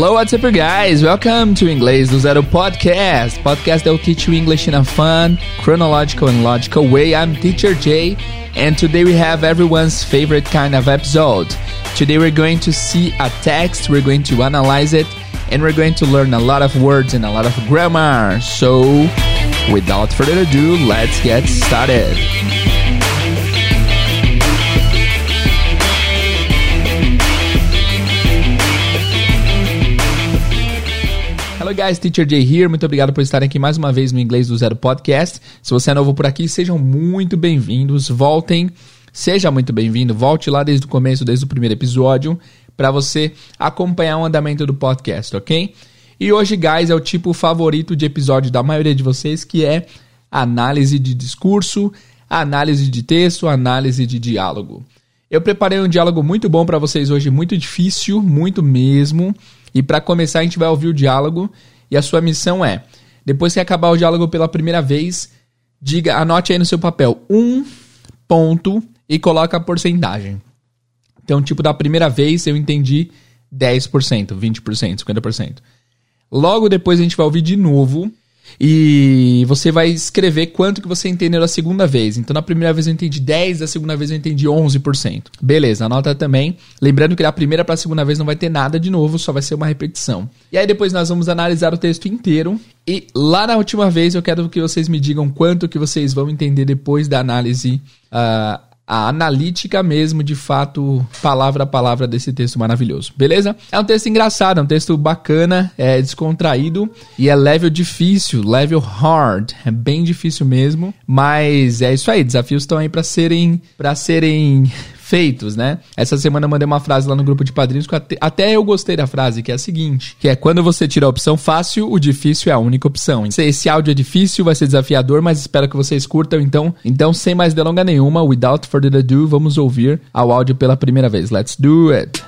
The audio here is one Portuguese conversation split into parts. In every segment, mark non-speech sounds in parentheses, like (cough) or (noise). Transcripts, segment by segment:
Hello, what's up, guys? Welcome to Inglês do Zero podcast. Podcast that will teach you English in a fun, chronological, and logical way. I'm Teacher Jay, and today we have everyone's favorite kind of episode. Today we're going to see a text, we're going to analyze it, and we're going to learn a lot of words and a lot of grammar. So, without further ado, let's get started. Hello guys, Teacher Jay here. Muito obrigado por estarem aqui mais uma vez no Inglês do Zero Podcast. Se você é novo por aqui, sejam muito bem-vindos. Voltem, seja muito bem-vindo. Volte lá desde o começo, desde o primeiro episódio, para você acompanhar o andamento do podcast, ok? E hoje, guys, é o tipo favorito de episódio da maioria de vocês, que é análise de discurso, análise de texto, análise de diálogo. Eu preparei um diálogo muito bom para vocês hoje, muito difícil, muito mesmo. E para começar, a gente vai ouvir o diálogo e a sua missão é, depois que acabar o diálogo pela primeira vez, diga, anote aí no seu papel um ponto e coloca a porcentagem. Então, tipo, da primeira vez eu entendi 10%, 20%, 50%. Logo depois a gente vai ouvir de novo e você vai escrever quanto que você entendeu da segunda vez. Então, na primeira vez eu entendi 10, da segunda vez eu entendi 11%. Beleza, anota também. Lembrando que da primeira para a segunda vez não vai ter nada de novo, só vai ser uma repetição. E aí depois nós vamos analisar o texto inteiro. E lá na última vez eu quero que vocês me digam quanto que vocês vão entender depois da análise uh, a analítica mesmo, de fato, palavra a palavra desse texto maravilhoso. Beleza? É um texto engraçado, é um texto bacana, é descontraído e é level difícil, level hard. É bem difícil mesmo, mas é isso aí, desafios estão aí para serem para serem feitos, né? Essa semana eu mandei uma frase lá no grupo de padrinhos que até, até eu gostei da frase, que é a seguinte, que é quando você tira a opção fácil, o difícil é a única opção. Esse áudio é difícil, vai ser desafiador, mas espero que vocês curtam, então, então sem mais delonga nenhuma, without further ado, vamos ouvir ao áudio pela primeira vez. Let's do it.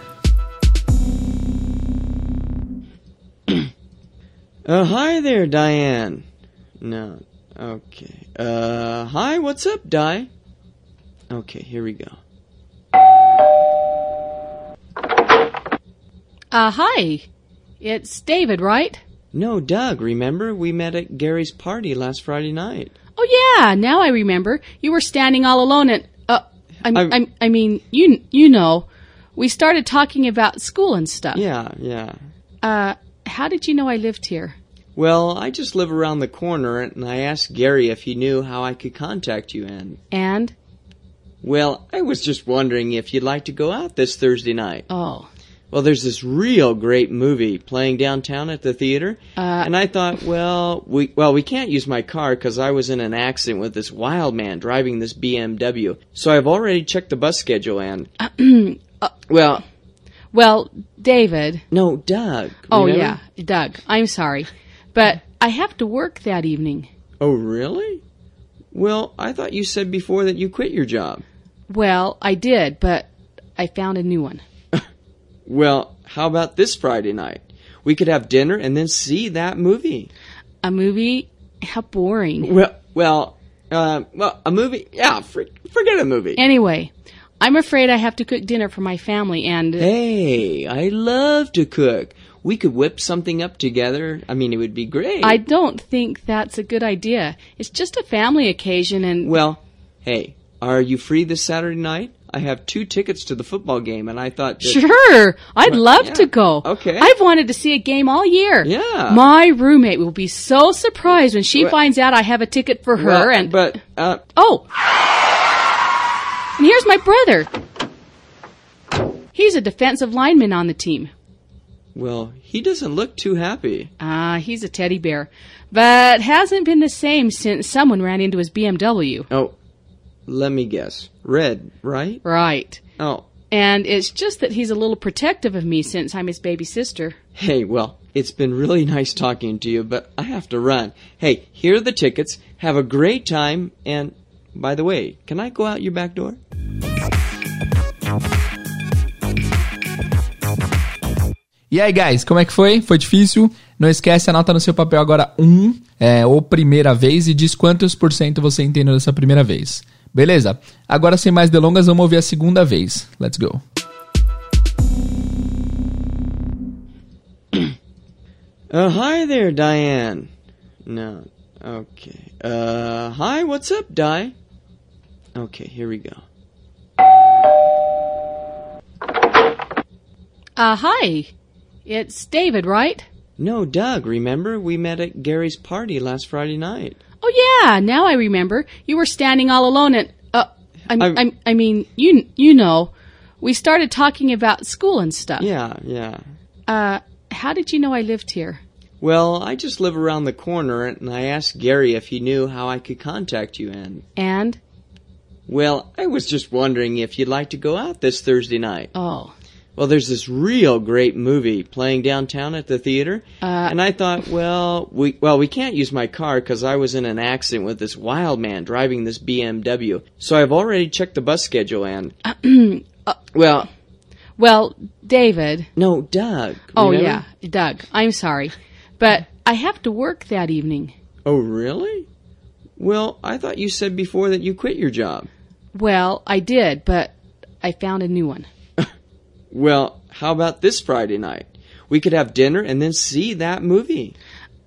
Uh, hi there, Diane. No. Okay. Uh, hi, what's up, Di? Okay, here we go. Uh, hi. It's David, right? No, Doug, remember? We met at Gary's party last Friday night. Oh yeah, now I remember. You were standing all alone at uh I'm, I'm- I I mean, you you know. We started talking about school and stuff. Yeah, yeah. Uh how did you know I lived here? Well, I just live around the corner, and I asked Gary if he knew how I could contact you, and, And well, I was just wondering if you'd like to go out this Thursday night. oh, Well, there's this real great movie playing downtown at the theater, Uh, and I thought, well, we well we can't use my car because I was in an accident with this wild man driving this BMW. So I've already checked the bus schedule and, (clears throat) well, well, David. no, Doug. Oh remember? yeah, Doug. I'm sorry. But I have to work that evening. Oh really? Well, I thought you said before that you quit your job. Well, I did, but I found a new one. (laughs) Well, how about this Friday night? We could have dinner and then see that movie. A movie? How boring. Well, well, uh, well, a movie? Yeah, for, forget a movie. Anyway, I'm afraid I have to cook dinner for my family and Hey, I love to cook. We could whip something up together. I mean, it would be great. I don't think that's a good idea. It's just a family occasion and Well, hey, are you free this Saturday night? I have two tickets to the football game, and I thought. That, Sure, I'd Well, love yeah, to go. okay. I've wanted to see a game all year. Yeah. My roommate will be so surprised when she Well- finds out I have a ticket for her Well, and but uh, Oh. And here's my brother. He's a defensive lineman on the team. well, he doesn't look too happy. Ah, he's a teddy bear. But hasn't been the same since someone ran into his BMW. Oh, let me guess. Red, right? Right. Oh, And it's just that he's a little protective of me since I'm his baby sister. hey, well, it's been really nice talking to you, but I have to run. Hey, here are the tickets. Have a great time, and by the way, can I go out your back door? E aí, guys, como é que foi? Foi difícil? Não esquece, anota no seu papel agora um, é, ou primeira vez, e diz quantos por cento você entendeu dessa primeira vez. Beleza? Agora, sem mais delongas, vamos ouvir a segunda vez. Let's go. Uh, hi there, Diane. No. Okay. Uh, hi, what's up, Di? Okay, here we go. Uh, hi. It's David, right? No, Doug, remember? We met at Gary's party last Friday night. Oh yeah, now I remember. You were standing all alone at, uh, I'm, I'm- I'm, I mean, you, you know. We started talking about school and stuff. Yeah, yeah. Uh, how did you know I lived here? Well, I just live around the corner, and I asked Gary if he knew how I could contact you, and. And? Well, I was just wondering if you'd like to go out this Thursday night. Oh. Well, there's this real great movie playing downtown at the theater, Uh, and I thought, well, we well we can't use my car because I was in an accident with this wild man driving this BMW. So I've already checked the bus schedule, and (clears throat) well, Well, David. no, Doug. Oh yeah, Doug. I'm sorry. But I have to work that evening. Oh, really? Well, I thought you said before that you quit your job. Well, I did, but I found a new one. Well, how about this Friday night? We could have dinner and then see that movie.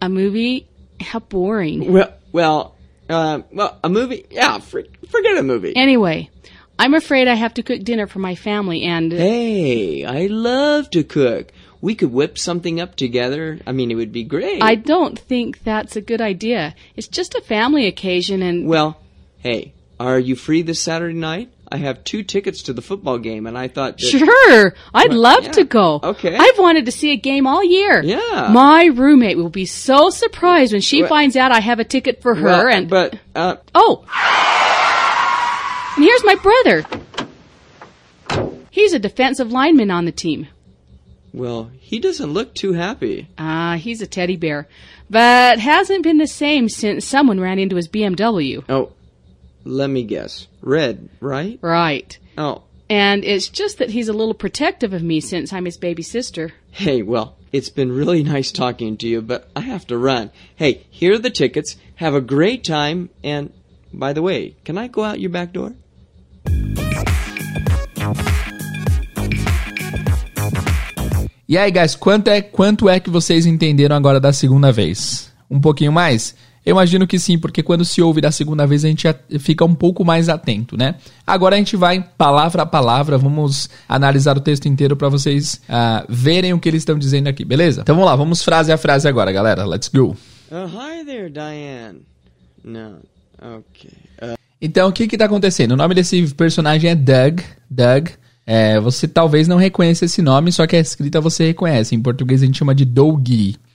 A movie? How boring. Well, well, uh, well, a movie? Yeah, for, forget a movie. Anyway, I'm afraid I have to cook dinner for my family and Hey, I love to cook. We could whip something up together. I mean, it would be great. I don't think that's a good idea. It's just a family occasion and Well, hey, are you free this Saturday night? I have two tickets to the football game, and I thought that. Sure, I'd Well, love yeah, to go. okay. I've wanted to see a game all year. Yeah. My roommate will be so surprised when she Well- finds out I have a ticket for her Well, and but uh, Oh. And here's my brother. He's a defensive lineman on the team. well, he doesn't look too happy. Ah, he's a teddy bear. But hasn't been the same since someone ran into his BMW. Oh, let me guess. Red, right? Right. Oh, And it's just that he's a little protective of me since I'm his baby sister. hey, well, it's been really (laughs) nice talking to you, but I have to run. Hey, here are the tickets. Have a great time, and by the way, can I go out your back door? E aí, guys, quanto é, quanto é que vocês entenderam agora da segunda vez? Um pouquinho mais? Eu imagino que sim, porque quando se ouve da segunda vez a gente fica um pouco mais atento, né? Agora a gente vai palavra a palavra, vamos analisar o texto inteiro para vocês ah, verem o que eles estão dizendo aqui, beleza? Então vamos lá, vamos frase a frase agora, galera. Let's go. Uh, hi there, Diane. No. Okay. Uh, Então, o que que tá acontecendo? O nome desse personagem é Doug. Doug. É, você talvez não reconheça esse nome, só que a escrita você reconhece. Em português a gente chama de Doug.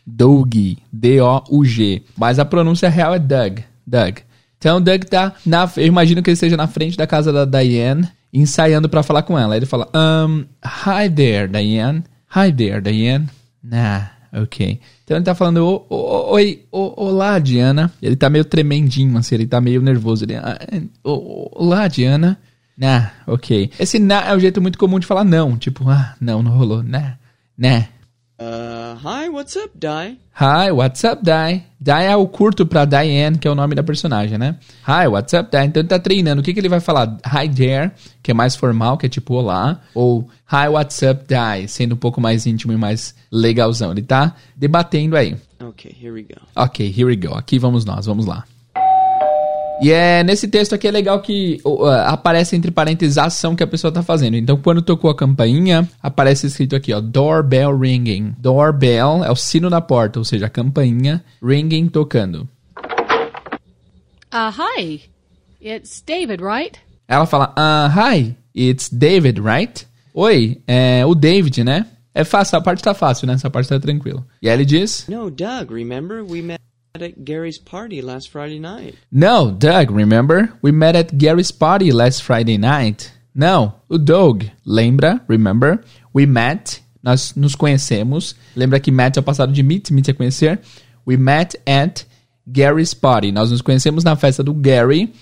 Doug. D-O-U-G. Mas a pronúncia real é Doug. Doug. Então, Doug tá na... Eu imagino que ele esteja na frente da casa da Diane, ensaiando pra falar com ela. Ele fala, um, hi there, Diane. Hi there, Diane. Nah, ok. Então ele tá falando, "Ô, ô, oi, olá, Diana. Ele tá meio tremendinho, assim, ele tá meio nervoso. Ele, "Ah, ô, olá, Diana. Nah, ok. Esse nah é o jeito muito comum de falar não. Tipo, ah, não, não rolou. Nah, nah. Uh, hi, what's up, Di? Hi, what's up, Di? Di é o curto pra Diane, que é o nome da personagem, né? Hi, what's up, Di? Então ele tá treinando. O que, que ele vai falar? Hi there, que é mais formal, que é tipo olá. Ou Hi, what's up, Di? Sendo um pouco mais íntimo e mais legalzão. Ele tá debatendo aí. Okay, here we go. Ok, here we go. Aqui vamos nós, vamos lá. E é nesse texto aqui é legal que uh, aparece entre parênteses a ação que a pessoa tá fazendo. Então, quando tocou a campainha, aparece escrito aqui, ó, doorbell ringing. Doorbell é o sino da porta, ou seja, a campainha ringing tocando. Uh, hi. It's David, right? Ela fala, ah, hi, it's David, right? Oi, é o David, né? É fácil, a parte tá fácil, né? Essa parte tá tranquila. E aí ele diz, No, Doug, remember? We met at Gary's party last Friday night. No, Doug, remember? We met at Gary's party last Friday night. Não, o Doug, lembra? Remember? We met, nós nos conhecemos. Lembra que met é o passado de meet, meet é conhecer. We met at Gary's party. Nós nos conhecemos na festa do Gary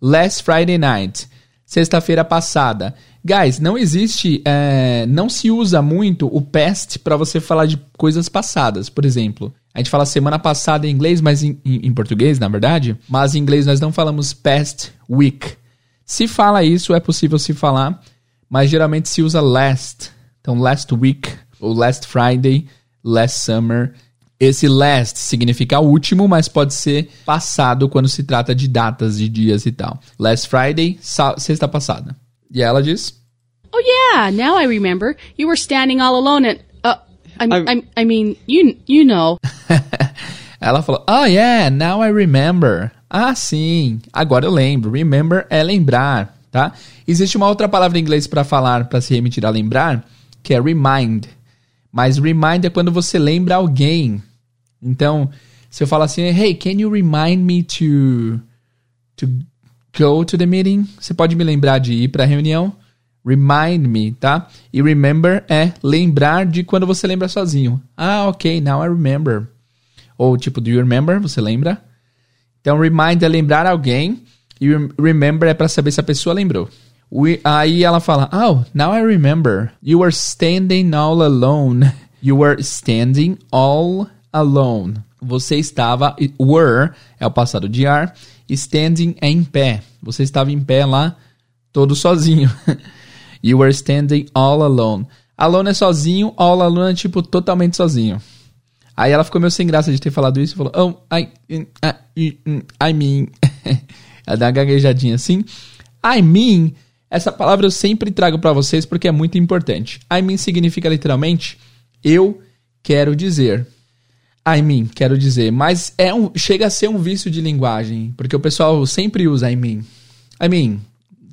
last Friday night. Sexta-feira passada. Guys, não existe, é, não se usa muito o past para você falar de coisas passadas. Por exemplo, a gente fala semana passada em inglês, mas em, em- em português, na verdade. Mas em inglês nós não falamos past week. Se fala isso, é possível se falar, mas geralmente se usa last. Então, last week, ou last Friday, last summer. Esse last significa último, mas pode ser passado quando se trata de datas, de dias e tal. Last Friday, sexta passada. E ela diz: Oh yeah, now I remember. You were standing all alone at. Uh, I, I, I mean, you you know. (laughs) ela falou: Oh yeah, now I remember. Ah, sim. Agora eu lembro. Remember é lembrar, tá? Existe uma outra palavra em inglês para falar, para se remitir a lembrar, que é remind. Mas remind é quando você lembra alguém. Então, se eu falar assim, hey, can you remind me to to go to the meeting? Você pode me lembrar de ir para a reunião? Remind me, tá? E remember é lembrar de quando você lembra sozinho. Ah, ok, now I remember. Ou tipo, do you remember? Você lembra? Então, remind é lembrar alguém. E remember é para saber se a pessoa lembrou. We, aí ela fala, oh, now I remember. You were standing all alone. (laughs) You were standing all alone. Você estava, were é o passado de are, standing é em pé. Você estava em pé lá, todo sozinho. (laughs) you were standing all alone. Alone é sozinho, all alone é tipo totalmente sozinho. Aí ela ficou meio sem graça de ter falado isso e falou, oh, I, I, I mean. (laughs) ela deu uma gaguejadinha assim. I mean essa palavra eu sempre trago para vocês porque é muito importante. I mean significa literalmente eu quero dizer. I mean, quero dizer, mas é um, chega a ser um vício de linguagem, porque o pessoal sempre usa I mean. I mean,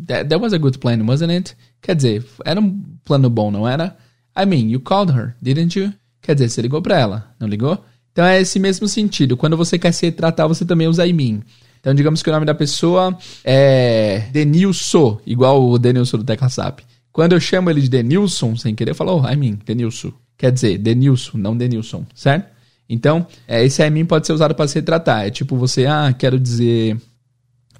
that, that was a good plan, wasn't it? Quer dizer, era um plano bom, não era? I mean, you called her, didn't you? Quer dizer, você ligou para ela, não ligou? Então é esse mesmo sentido. Quando você quer se tratar, você também usa I mean. Então, digamos que o nome da pessoa é Denilson, igual o Denilson do Tecla SAP. Quando eu chamo ele de Denilson, sem querer, eu falo, oh, I mean, Denilson. Quer dizer, Denilson, não Denilson, certo? Então, é, esse I mean pode ser usado para se retratar. É tipo você, ah, quero dizer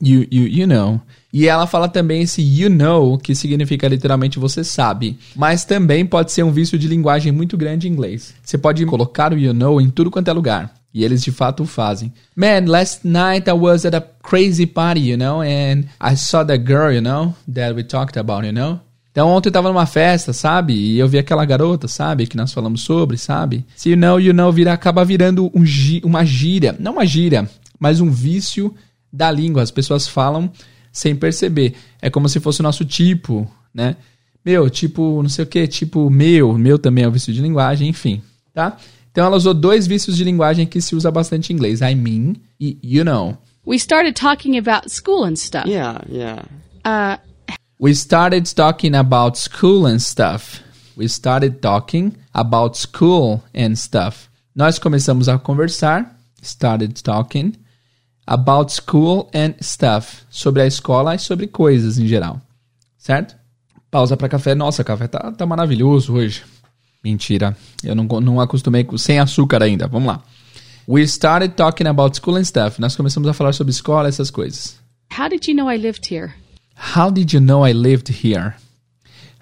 you, you, you know. E ela fala também esse you know, que significa literalmente você sabe. Mas também pode ser um vício de linguagem muito grande em inglês. Você pode colocar o you know em tudo quanto é lugar. E eles de fato fazem. Man, last night I was at a crazy party, you know, and I saw that girl, you know, that we talked about, you know. Então ontem eu tava numa festa, sabe? E eu vi aquela garota, sabe? Que nós falamos sobre, sabe? Se you know, you know, vira, acaba virando um, uma gíria. Não uma gíria, mas um vício da língua. As pessoas falam sem perceber. É como se fosse o nosso tipo, né? Meu, tipo, não sei o que, tipo, meu, meu também é um vício de linguagem, enfim, tá? Então ela usou dois vícios de linguagem que se usa bastante em inglês: I mean e you know. We started talking about school and stuff. Yeah, yeah. Uh, we started talking about school and stuff. We started talking about school and stuff. Nós começamos a conversar, started talking, about school and stuff. Sobre a escola e sobre coisas em geral. Certo? Pausa para café. Nossa, café tá, tá maravilhoso hoje. Mentira. Eu não, não acostumei com, sem açúcar ainda. Vamos lá. We started talking about school and stuff. Nós começamos a falar sobre escola, essas coisas. How did you know I lived here? How did you know I lived here?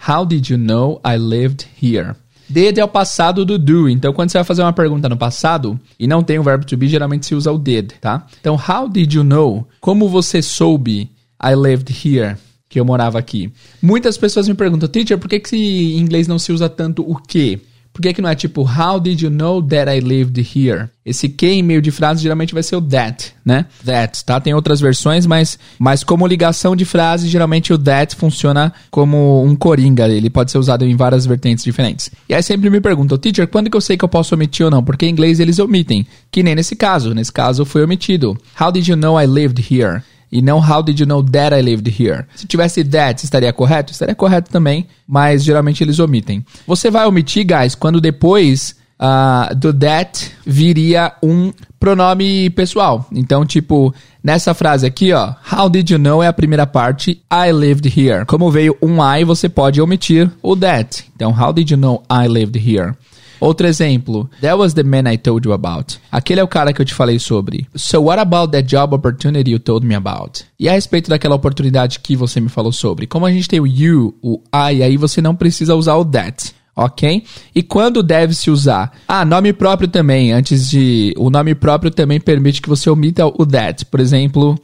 How did you know I lived here? Did é o passado do do. Então, quando você vai fazer uma pergunta no passado e não tem o verbo to be, geralmente se usa o did, tá? Então, how did you know? Como você soube I lived here? que eu morava aqui. Muitas pessoas me perguntam, teacher, por que, que em inglês não se usa tanto o que? Por que, que não é tipo, how did you know that I lived here? Esse que em meio de frase geralmente vai ser o that, né? That, tá? Tem outras versões, mas, mas como ligação de frase, geralmente o that funciona como um coringa. Ele pode ser usado em várias vertentes diferentes. E aí sempre me perguntam, teacher, quando que eu sei que eu posso omitir ou não? Porque em inglês eles omitem. Que nem nesse caso. Nesse caso foi omitido. How did you know I lived here? E não how did you know that I lived here. Se tivesse that, estaria correto? Estaria correto também, mas geralmente eles omitem. Você vai omitir, guys, quando depois uh, do that viria um pronome pessoal. Então, tipo, nessa frase aqui, ó, how did you know é a primeira parte, I lived here. Como veio um I, você pode omitir o that. Então, how did you know I lived here? Outro exemplo. That was the man I told you about. Aquele é o cara que eu te falei sobre. So what about that job opportunity you told me about? E a respeito daquela oportunidade que você me falou sobre? Como a gente tem o you, o I, aí você não precisa usar o that ok? E quando deve se usar? Ah, nome próprio também. Antes de. O nome próprio também permite que você omita o that. Por exemplo,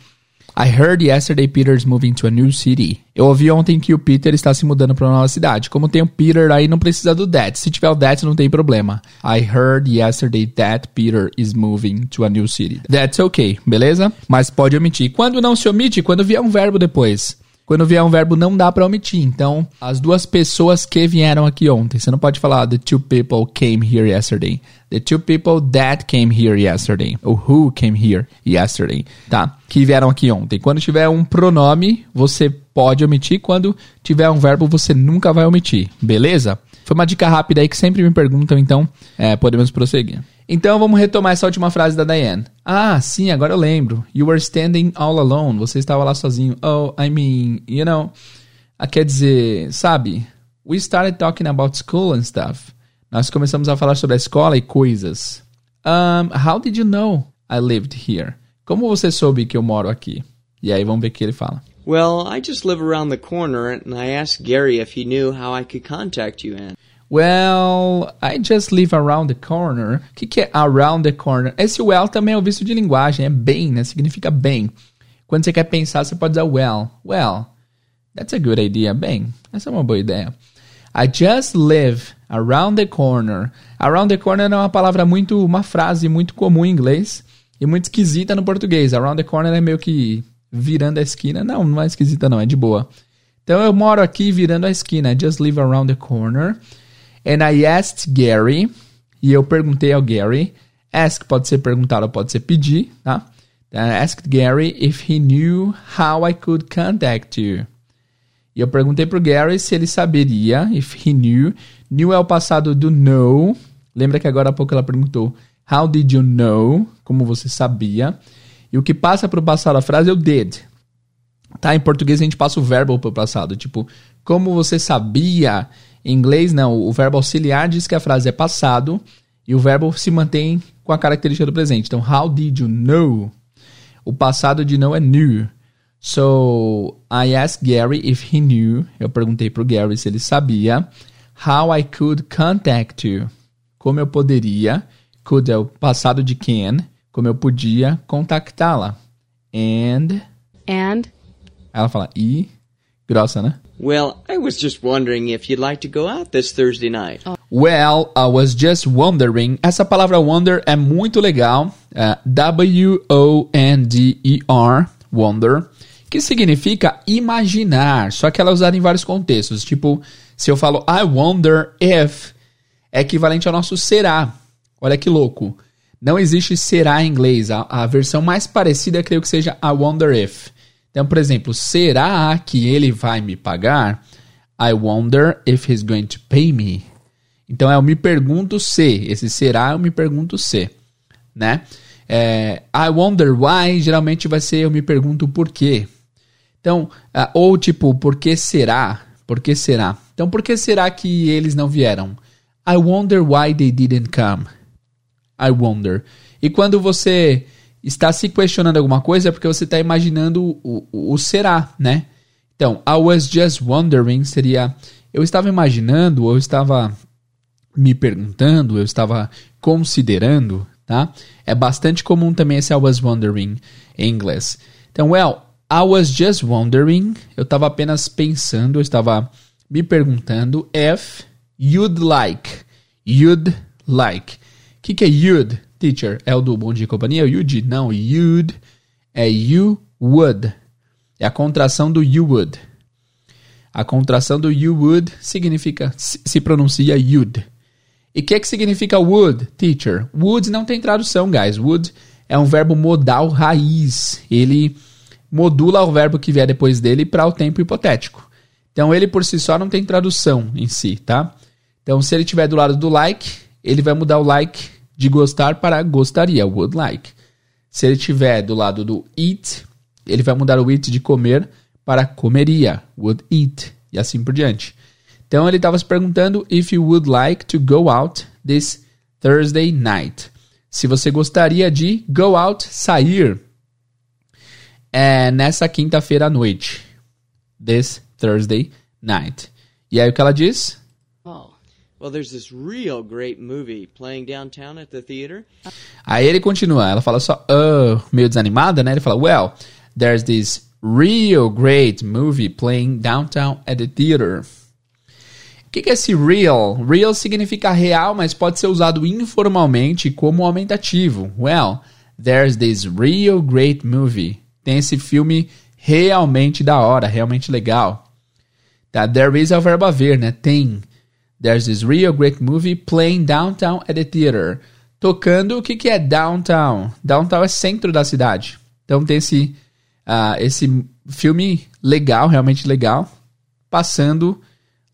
I heard yesterday Peter's moving to a new city. Eu ouvi ontem que o Peter está se mudando para uma nova cidade. Como tem o Peter aí, não precisa do that. Se tiver o that, não tem problema. I heard yesterday that Peter is moving to a new city. That's okay, beleza? Mas pode omitir. Quando não se omite? Quando vier um verbo depois. Quando vier um verbo, não dá para omitir. Então, as duas pessoas que vieram aqui ontem. Você não pode falar the two people came here yesterday. The two people that came here yesterday. Ou who came here yesterday. Tá? Que vieram aqui ontem. Quando tiver um pronome, você pode omitir. Quando tiver um verbo, você nunca vai omitir. Beleza? Foi uma dica rápida aí que sempre me perguntam, então é, podemos prosseguir. Então vamos retomar essa última frase da Diane. Ah, sim, agora eu lembro. You were standing all alone. Você estava lá sozinho. Oh, I mean, you know. Ah, quer dizer, sabe? We started talking about school and stuff. Nós começamos a falar sobre a escola e coisas. Um, how did you know I lived here? Como você soube que eu moro aqui? E aí vamos ver o que ele fala. Well, I just live around the corner and I asked Gary if he knew how I could contact you, Anne. Well, I just live around the corner. O que, que é around the corner? Esse well também é o visto de linguagem, é bem, né? Significa bem. Quando você quer pensar, você pode dizer well. Well, that's a good idea. Bem, essa é uma boa ideia. I just live around the corner. Around the corner é uma palavra muito, uma frase muito comum em inglês e muito esquisita no português. Around the corner é meio que virando a esquina. Não, não é esquisita não, é de boa. Então eu moro aqui virando a esquina. I just live around the corner. And I asked Gary, e eu perguntei ao Gary, ask pode ser perguntar ou pode ser pedir, tá? I asked Gary if he knew how I could contact you. E eu perguntei pro Gary se ele saberia, if he knew. Knew é o passado do know. Lembra que agora há pouco ela perguntou, how did you know? Como você sabia? E o que passa pro passado da frase é o did. Tá? Em português a gente passa o verbo pro passado. Tipo, como você sabia em inglês, não. O verbo auxiliar diz que a frase é passado e o verbo se mantém com a característica do presente. Então, how did you know? O passado de know é knew. So, I asked Gary if he knew. Eu perguntei pro Gary se ele sabia. How I could contact you. Como eu poderia. Could é o passado de can. Como eu podia contactá-la. And. And. Ela fala e. Grossa, né? Well, I was just wondering if you'd like to go out this Thursday night. Oh. Well, I was just wondering. Essa palavra wonder é muito legal. Uh, W-O-N-D-E-R, wonder, que significa imaginar. Só que ela é usada em vários contextos. Tipo, se eu falo I wonder if, é equivalente ao nosso será. Olha que louco. Não existe será em inglês. A, a versão mais parecida, creio que seja I wonder if. Então, por exemplo, será que ele vai me pagar? I wonder if he's going to pay me. Então, eu me pergunto se. Esse será, eu me pergunto se. Né? É, I wonder why, geralmente vai ser eu me pergunto por quê. Então, uh, ou tipo, por que será? Por que será? Então, por que será que eles não vieram? I wonder why they didn't come. I wonder. E quando você está se questionando alguma coisa é porque você está imaginando o, o, o, será, né? Então, I was just wondering seria eu estava imaginando, eu estava me perguntando, eu estava considerando, tá? É bastante comum também esse I was wondering em inglês. Então, well, I was just wondering, eu estava apenas pensando, eu estava me perguntando if you'd like, you'd like. O que, que é you'd? Teacher é o do Bom Dia e Companhia? O you'd? Não, you'd é you would. É a contração do you would. A contração do you would significa, se pronuncia you'd. E o que, que significa would, teacher? Would não tem tradução, guys. Would é um verbo modal raiz. Ele modula o verbo que vier depois dele para o tempo hipotético. Então ele por si só não tem tradução em si, tá? Então se ele estiver do lado do like, ele vai mudar o like de gostar para gostaria, would like. Se ele estiver do lado do eat, ele vai mudar o eat de comer para comeria, would eat, e assim por diante. Então ele estava se perguntando if you would like to go out this Thursday night. Se você gostaria de go out, sair, é, nessa quinta-feira à noite. This Thursday night. E aí o que ela diz? Aí ele continua, ela fala só, uh, meio desanimada, né? Ele fala, well, there's this real great movie playing downtown at the theater. O que, que é esse real? Real significa real, mas pode ser usado informalmente como aumentativo. Well, there's this real great movie. Tem esse filme realmente da hora, realmente legal. Tá? There is é o verbo haver, né? Tem. There's this real great movie playing downtown at the theater. Tocando, o que, que é downtown? Downtown é centro da cidade. Então tem esse, uh, esse filme legal, realmente legal, passando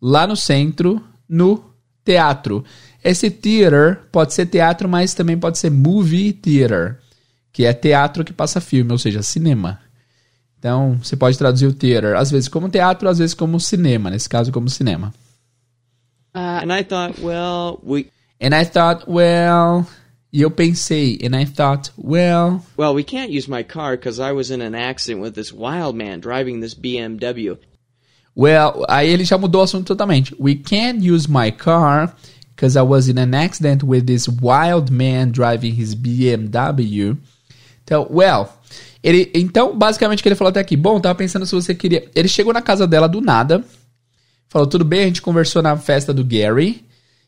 lá no centro, no teatro. Esse theater pode ser teatro, mas também pode ser movie theater, que é teatro que passa filme, ou seja, cinema. Então, você pode traduzir o theater às vezes como teatro, às vezes como cinema, nesse caso como cinema. Uh, and I thought, well, we And I thought, well, e eu pensei, and I thought, well, well, we can't use my car because I was in an accident with this wild man driving this BMW. Well, aí ele já mudou o assunto totalmente. We can't use my car because I was in an accident with this wild man driving his BMW. Então, well, ele, então basicamente o que ele falou até aqui. Bom, tava pensando se você queria. Ele chegou na casa dela do nada. Falou, tudo bem, a gente conversou na festa do Gary.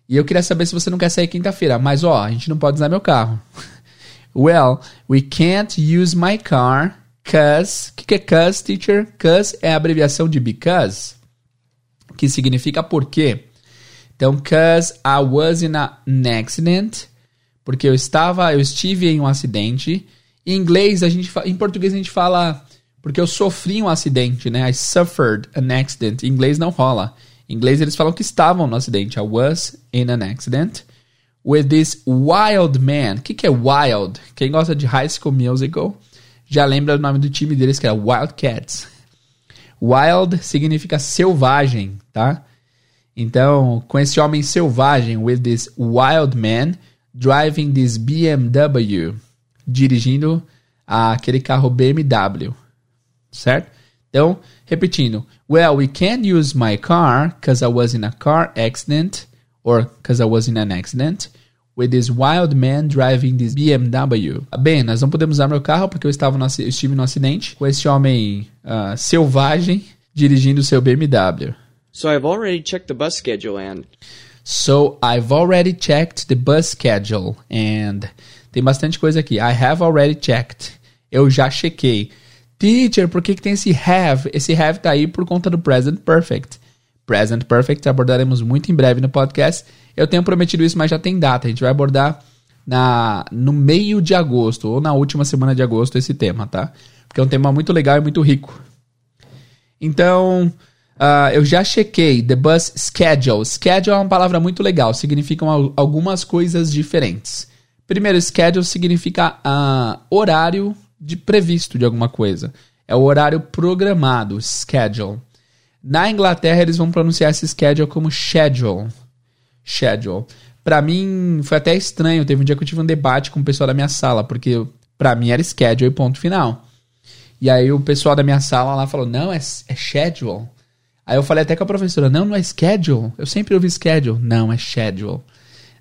E eu queria saber se você não quer sair quinta-feira. Mas, ó, a gente não pode usar meu carro. (laughs) well, we can't use my car cause. O que, que é cause, teacher? Cause é a abreviação de because, que significa porque. Então, cause I was in an accident, porque eu estava, eu estive em um acidente. Em inglês, a gente, em português a gente fala porque eu sofri um acidente, né? I suffered an accident. Em inglês não rola. Em inglês eles falam que estavam no acidente. I was in an accident with this wild man. O que, que é wild? Quem gosta de High School Musical já lembra o nome do time deles que era Wildcats. Wild significa selvagem, tá? Então, com esse homem selvagem, with this wild man driving this BMW, dirigindo aquele carro BMW certo? Então, repetindo. Well, we can't use my car because I was in a car accident or because I was in an accident with this wild man driving this BMW. Bem, nós não podemos usar meu carro porque eu estava no, eu estive no acidente com esse homem uh, selvagem dirigindo seu BMW. So I've already checked the bus schedule and So I've already checked the bus schedule and tem bastante coisa aqui. I have already checked. Eu já chequei. Teacher, por que, que tem esse have? Esse have tá aí por conta do present perfect. Present perfect abordaremos muito em breve no podcast. Eu tenho prometido isso, mas já tem data. A gente vai abordar na no meio de agosto ou na última semana de agosto esse tema, tá? Porque é um tema muito legal e muito rico. Então, uh, eu já chequei the bus schedule. Schedule é uma palavra muito legal, significam algumas coisas diferentes. Primeiro, schedule significa uh, horário de previsto de alguma coisa. É o horário programado, schedule. Na Inglaterra eles vão pronunciar esse schedule como schedule. Schedule. Para mim foi até estranho, teve um dia que eu tive um debate com o pessoal da minha sala, porque para mim era schedule ponto final. E aí o pessoal da minha sala lá falou: "Não, é, é schedule". Aí eu falei até com a professora: "Não, não é schedule. Eu sempre ouvi schedule". Não, é schedule.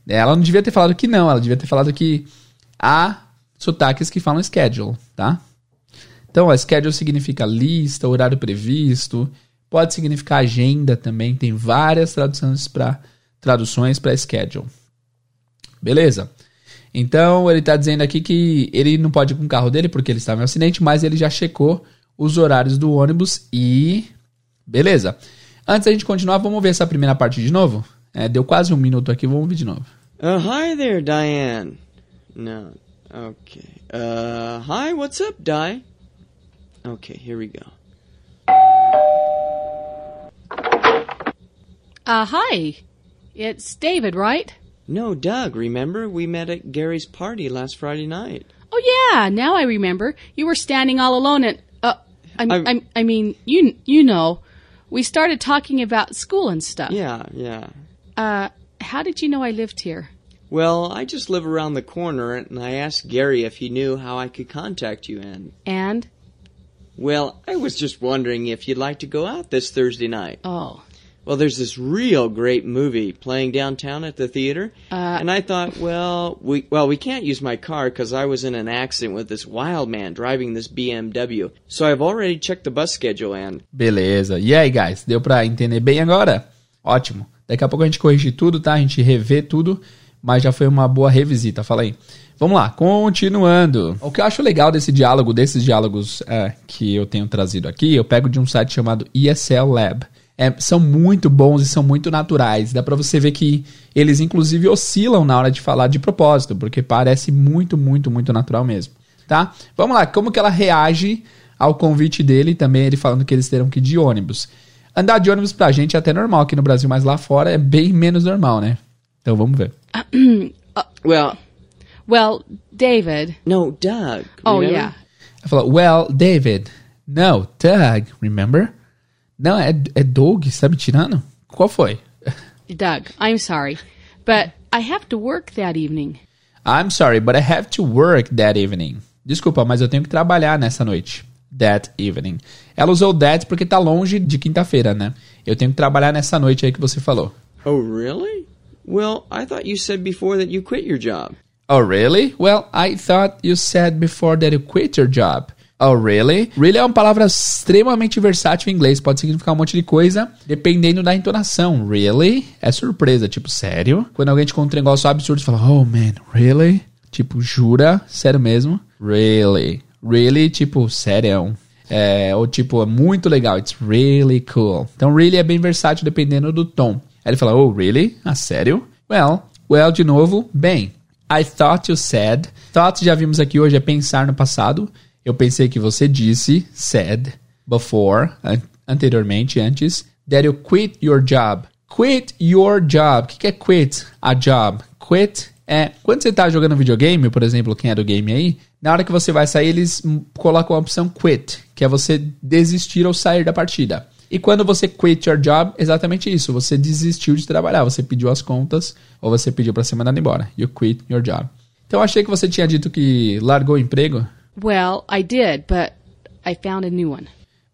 Ela não devia ter falado que não, ela devia ter falado que a sotaques que falam schedule, tá? Então, a schedule significa lista, horário previsto, pode significar agenda também, tem várias traduções para traduções para schedule. Beleza? Então, ele está dizendo aqui que ele não pode ir com o carro dele porque ele estava em acidente, mas ele já checou os horários do ônibus e beleza. Antes da gente continuar, vamos ver essa primeira parte de novo? É, deu quase um minuto aqui, vamos ver de novo. Uh, hi there, Diane. No, Okay. Uh, hi, what's up, Di? Okay, here we go. Uh, hi. It's David, right? No, Doug. Remember? We met at Gary's party last Friday night. Oh, yeah. Now I remember. You were standing all alone at, uh, I'm, I'm I mean, you, you know. We started talking about school and stuff. Yeah, yeah. Uh, how did you know I lived here? Well, I just live around the corner, and I asked Gary if he knew how I could contact you, and. And? Well, I was just wondering if you'd like to go out this Thursday night. Oh. well, there's this real great movie playing downtown at the theater, Uh, and I thought, well, we well we can't use my car because I was in an accident with this wild man driving this BMW. So I've already checked the bus schedule and Beleza. E aí, guys? Deu pra entender bem agora? Ótimo. Daqui a pouco a gente corrige tudo, tá? A gente revê tudo, mas já foi uma boa revisita. Fala aí. Vamos lá, continuando. O que eu acho legal desse diálogo, desses diálogos é, que eu tenho trazido aqui, eu pego de um site chamado ESL Lab. É, são muito bons e são muito naturais. Dá pra você ver que eles, inclusive, oscilam na hora de falar de propósito, porque parece muito, muito, muito natural mesmo. Tá? Vamos lá, como que ela reage ao convite dele, também ele falando que eles terão que ir de ônibus. Andar de ônibus pra gente é até normal aqui no Brasil, mas lá fora é bem menos normal, né? Então vamos ver. (clears throat) well, well, David. no, Doug. Oh, remember? yeah. Ela falou, well, David. No, Doug, remember? Não, é, é Doug, você tá me tirando? Qual foi? Doug, I'm sorry, but I have to work that evening. I'm sorry, but I have to work that evening. Desculpa, mas eu tenho que trabalhar nessa noite. That evening. Ela usou that porque tá longe de quinta-feira, né? Eu tenho que trabalhar nessa noite aí que você falou. Oh, really? Well, I thought you said before that you quit your job. Oh, really? Well, I thought you said before that you quit your job. Oh, really? Really é uma palavra extremamente versátil em inglês. Pode significar um monte de coisa, dependendo da entonação. Really? É surpresa, tipo, sério? Quando alguém te conta um negócio absurdo, você fala, oh, man, really? Tipo, jura? Sério mesmo? Really? Really, tipo, sério. É, ou tipo, é muito legal. It's really cool. Então, really é bem versátil dependendo do tom. Aí ele fala, oh, really? Ah, sério? Well, well, de novo, bem. I thought you said. Thought já vimos aqui hoje é pensar no passado. Eu pensei que você disse, said, before, an anteriormente, antes, that you quit your job. Quit your job. O que, que é quit? A job. Quit é. Quando você tá jogando videogame, por exemplo, quem é do game aí, na hora que você vai sair, eles colocam a opção quit, que é você desistir ou sair da partida. E quando você quit your job, exatamente isso. Você desistiu de trabalhar, você pediu as contas ou você pediu para ser mandado embora. You quit your job. Então eu achei que você tinha dito que largou o emprego. Well, I did, but I found a new one.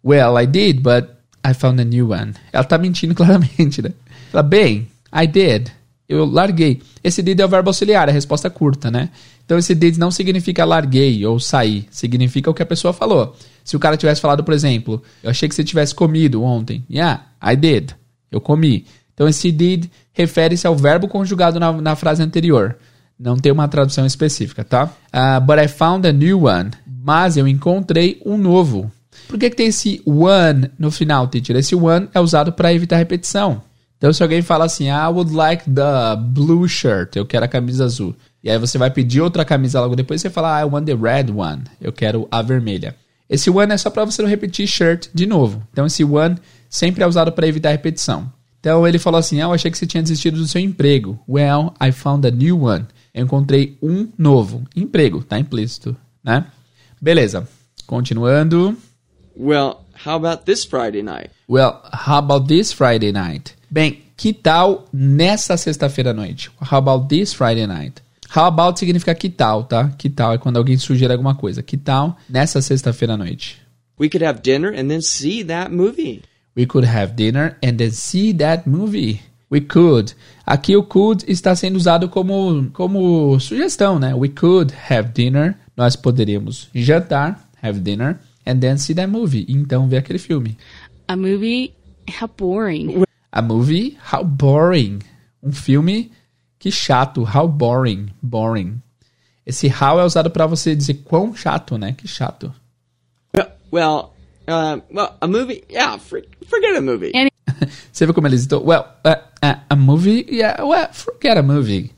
Well, I did, but I found a new one. Ela tá mentindo (laughs) claramente, né? Ela, bem, I did. Eu larguei. Esse did é o verbo auxiliar, é a resposta curta, né? Então esse did não significa larguei ou saí. Significa o que a pessoa falou. Se o cara tivesse falado, por exemplo, eu achei que você tivesse comido ontem. Yeah, I did. Eu comi. Então esse did refere-se ao verbo conjugado na, na frase anterior. Não tem uma tradução específica, tá? Uh, but I found a new one. Mas eu encontrei um novo. Por que, que tem esse one no final, teacher? Esse one é usado para evitar repetição. Então, se alguém fala assim, I would like the blue shirt, eu quero a camisa azul. E aí você vai pedir outra camisa logo depois você fala, I want the red one, eu quero a vermelha. Esse one é só para você não repetir shirt de novo. Então, esse one sempre é usado para evitar repetição. Então, ele falou assim, ah, eu achei que você tinha desistido do seu emprego. Well, I found a new one. Eu encontrei um novo. Emprego, tá implícito, né? Beleza. Continuando. Well, how about this Friday night? Well, how about this Friday night? Bem, que tal nessa sexta-feira à noite? How about this Friday night? How about significa que tal, tá? Que tal é quando alguém sugere alguma coisa. Que tal nessa sexta-feira à noite? We could have dinner and then see that movie. We could have dinner and then see that movie. We could. Aqui o could está sendo usado como, como sugestão, né? We could have dinner. Nós poderíamos jantar, have dinner, and then see that movie. Então ver aquele filme. A movie? How boring. A movie, how boring. Um filme, que chato. How boring. Boring. Esse how é usado para você dizer quão chato, né? Que chato. Well, uh, well, a movie? Yeah, for, forget a movie. Any- (laughs) Você viu como eles estão? Well, uh, uh, a movie? Yeah, well, forget a movie.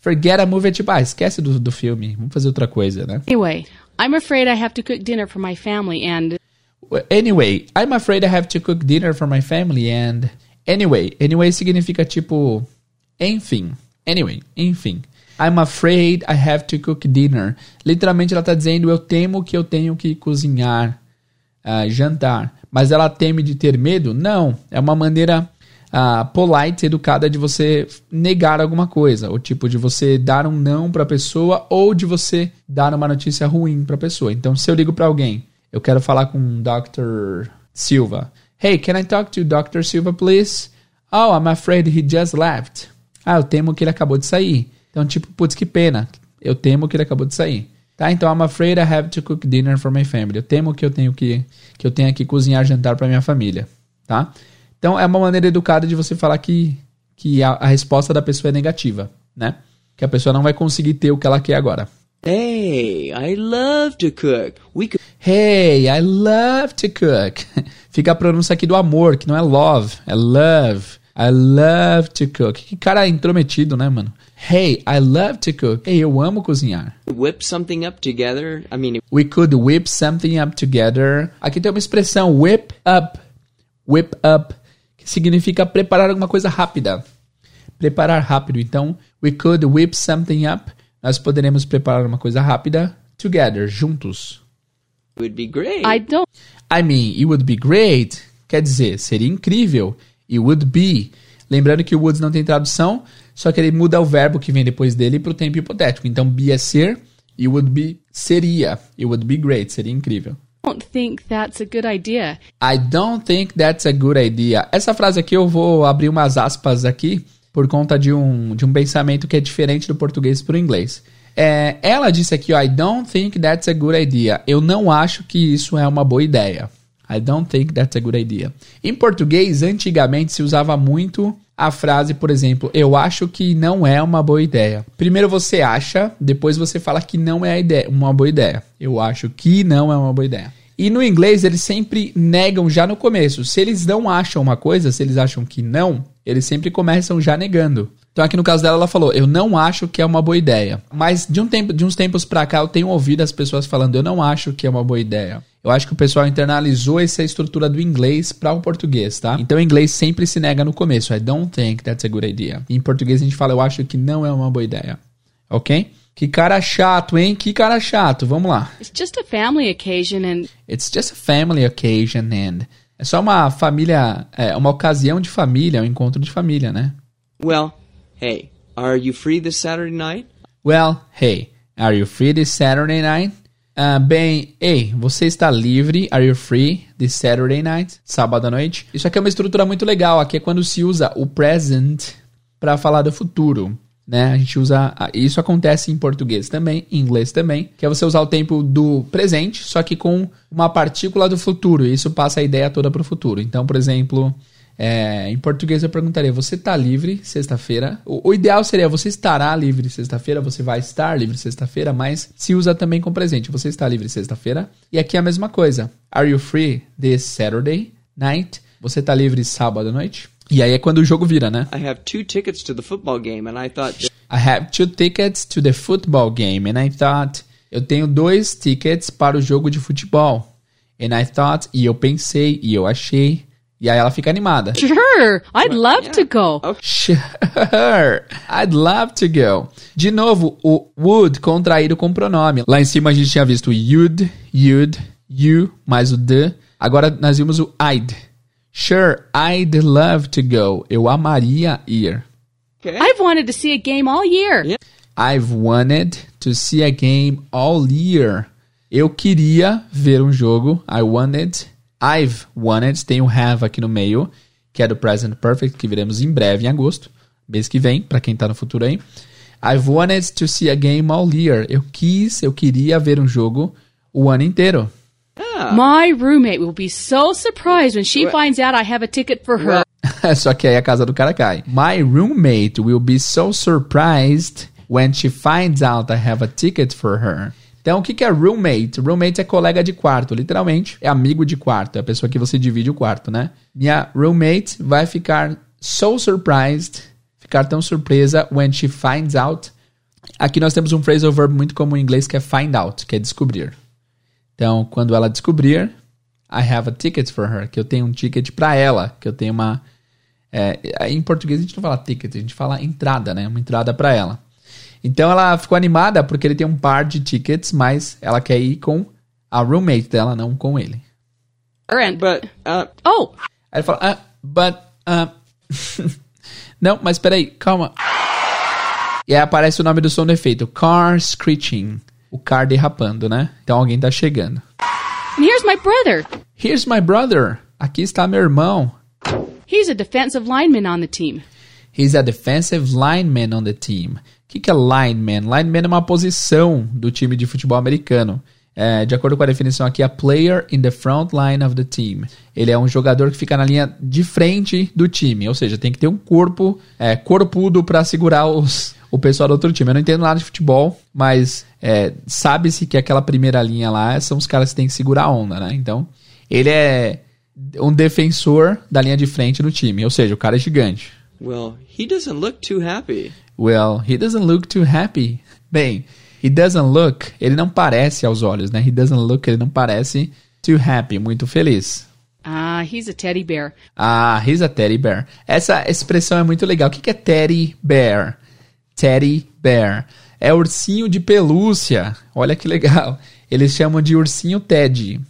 Forget a movie é tipo, ah, esquece do, do filme. Vamos fazer outra coisa, né? Anyway, I'm afraid I have to cook dinner for my family and Anyway, I'm afraid I have to cook dinner for my family and... Anyway, anyway significa tipo... Enfim. Anyway, enfim. I'm afraid I have to cook dinner. Literalmente ela tá dizendo, eu temo que eu tenho que cozinhar, ah, jantar. Mas ela teme de ter medo? Não. É uma maneira ah, polite, educada de você negar alguma coisa. Ou tipo, de você dar um não pra pessoa ou de você dar uma notícia ruim pra pessoa. Então, se eu ligo pra alguém, eu quero falar com o Dr. Silva. Hey, can I talk to Dr. Silva, please? Oh, I'm afraid he just left. Ah, eu temo que ele acabou de sair. Então, tipo, putz, que pena. Eu temo que ele acabou de sair. Tá? Então, I'm afraid I have to cook dinner for my family. Eu temo que eu tenho que, que eu tenha que cozinhar jantar para minha família. Tá? Então, é uma maneira educada de você falar que, que a, a resposta da pessoa é negativa, né? Que a pessoa não vai conseguir ter o que ela quer agora. Hey, I love to cook. We could. Hey, I love to cook. (laughs) Fica a pronúncia aqui do amor, que não é love, é love. I love to cook. Que cara intrometido, né, mano? Hey, I love to cook. Hey, eu amo cozinhar. Whip something up together. I mean, We could whip something up together. Aqui tem uma expressão whip up. Whip up, que significa preparar alguma coisa rápida. Preparar rápido. Então, we could whip something up. Nós poderemos preparar uma coisa rápida together, juntos. It would be great. I don't. I mean, it would be great. Quer dizer, seria incrível. It would be. Lembrando que o would não tem tradução, só que ele muda o verbo que vem depois dele para o tempo hipotético. Então, be é ser, it would be seria. It would be great, seria incrível. don't think that's a good idea. I don't think that's a good idea. Essa frase aqui eu vou abrir umas aspas aqui por conta de um, de um pensamento que é diferente do português para o inglês. É, ela disse aqui, ó, I don't think that's a good idea. Eu não acho que isso é uma boa ideia. I don't think that's a good idea. Em português, antigamente se usava muito a frase, por exemplo, eu acho que não é uma boa ideia. Primeiro você acha, depois você fala que não é uma boa ideia. Eu acho que não é uma boa ideia. E no inglês eles sempre negam já no começo. Se eles não acham uma coisa, se eles acham que não, eles sempre começam já negando. Então aqui no caso dela ela falou: "Eu não acho que é uma boa ideia". Mas de um tempo, de uns tempos pra cá eu tenho ouvido as pessoas falando: "Eu não acho que é uma boa ideia". Eu acho que o pessoal internalizou essa estrutura do inglês para o português, tá? Então o inglês sempre se nega no começo. I don't think that's a good idea. Em português a gente fala: "Eu acho que não é uma boa ideia". OK? Que cara chato, hein? Que cara chato. Vamos lá. It's just a family occasion, and It's just a family occasion and é só uma família, é uma ocasião de família, um encontro de família, né? well, hey, are you free this Saturday night? Well, hey, are you free this Saturday night? Ah, bem, ei, você está livre? Are you free this Saturday night? Sábado à noite? Isso aqui é uma estrutura muito legal. Aqui é quando se usa o present para falar do futuro. Né? A gente usa. ah, Isso acontece em português também, em inglês também, que é você usar o tempo do presente, só que com uma partícula do futuro. E isso passa a ideia toda para o futuro. Então, por exemplo, é, em português eu perguntaria: você está livre sexta-feira? O, o ideal seria você estará livre sexta-feira, você vai estar livre sexta-feira, mas se usa também com presente. Você está livre sexta-feira. E aqui é a mesma coisa. Are you free this Saturday night? Você está livre sábado à noite? E aí é quando o jogo vira, né? I have two tickets to the football game, and I thought I have two tickets to the football game and I thought eu tenho dois tickets para o jogo de futebol. And I thought e eu pensei e eu achei e aí ela fica animada. sure, I'd love to go. Sure, (laughs) I'd love to go. De novo, o would contraído com pronome. Lá em cima a gente tinha visto you'd, you'd, you, mais o the. Agora nós vimos o I'd. Sure, I'd love to go. Eu amaria ir. okay. I've wanted to see a game all year. Yeah. I've wanted to see a game all year. Eu queria ver um jogo. I wanted. I've wanted. Tem o have aqui no meio, que é do present perfect, que veremos em breve, em agosto. Mês que vem, pra quem tá no futuro aí. I've wanted to see a game all year. Eu quis, eu queria ver um jogo o ano inteiro. My roommate will be so surprised when she finds out I have a ticket for her. (laughs) Só que aí a casa do cara cai. My roommate will be so surprised when she finds out I have a ticket for her. Então, o que é roommate? Roommate é colega de quarto, literalmente. É amigo de quarto, é a pessoa que você divide o quarto, né? Minha roommate vai ficar so surprised, ficar tão surpresa when she finds out. Aqui nós temos um phrasal verb muito comum em inglês que é find out, que é descobrir. Então, quando ela descobrir, I have a ticket for her, que eu tenho um ticket pra ela, que eu tenho uma. é, em português a gente não fala ticket, a gente fala entrada, né? Uma entrada pra ela. Então ela ficou animada porque ele tem um par de tickets, mas ela quer ir com a roommate dela, não com ele. And But uh, oh, Aí ele fala, ah, but. ah, (laughs) não, mas peraí, calma. E aí aparece o nome do som do efeito: Car Screeching. O car derrapando, né? Então alguém tá chegando. and here's my brother. Here's my brother. Aqui está meu irmão. He's a defensive lineman on the team. He's a defensive lineman on the team. Que, que é lineman? Lineman é uma posição do time de futebol americano. É, de acordo com a definição aqui, a player in the front line of the team. Ele é um jogador que fica na linha de frente do time, ou seja, tem que ter um corpo é, corpudo para segurar os, o pessoal do outro time. Eu não entendo nada de futebol, mas é, sabe-se que aquela primeira linha lá são os caras que têm que segurar a onda, né? Então, ele é um defensor da linha de frente do time, ou seja, o cara é gigante. Well, he doesn't look too happy. Well, he doesn't look too happy. Bem, he doesn't look, ele não parece aos olhos, né? He doesn't look, ele não parece too happy, muito feliz. Ah, he's a teddy bear. Ah, he's a teddy bear. Essa expressão é muito legal. O que é teddy bear? Teddy bear. É ursinho de pelúcia. Olha que legal. Eles chamam de ursinho Teddy.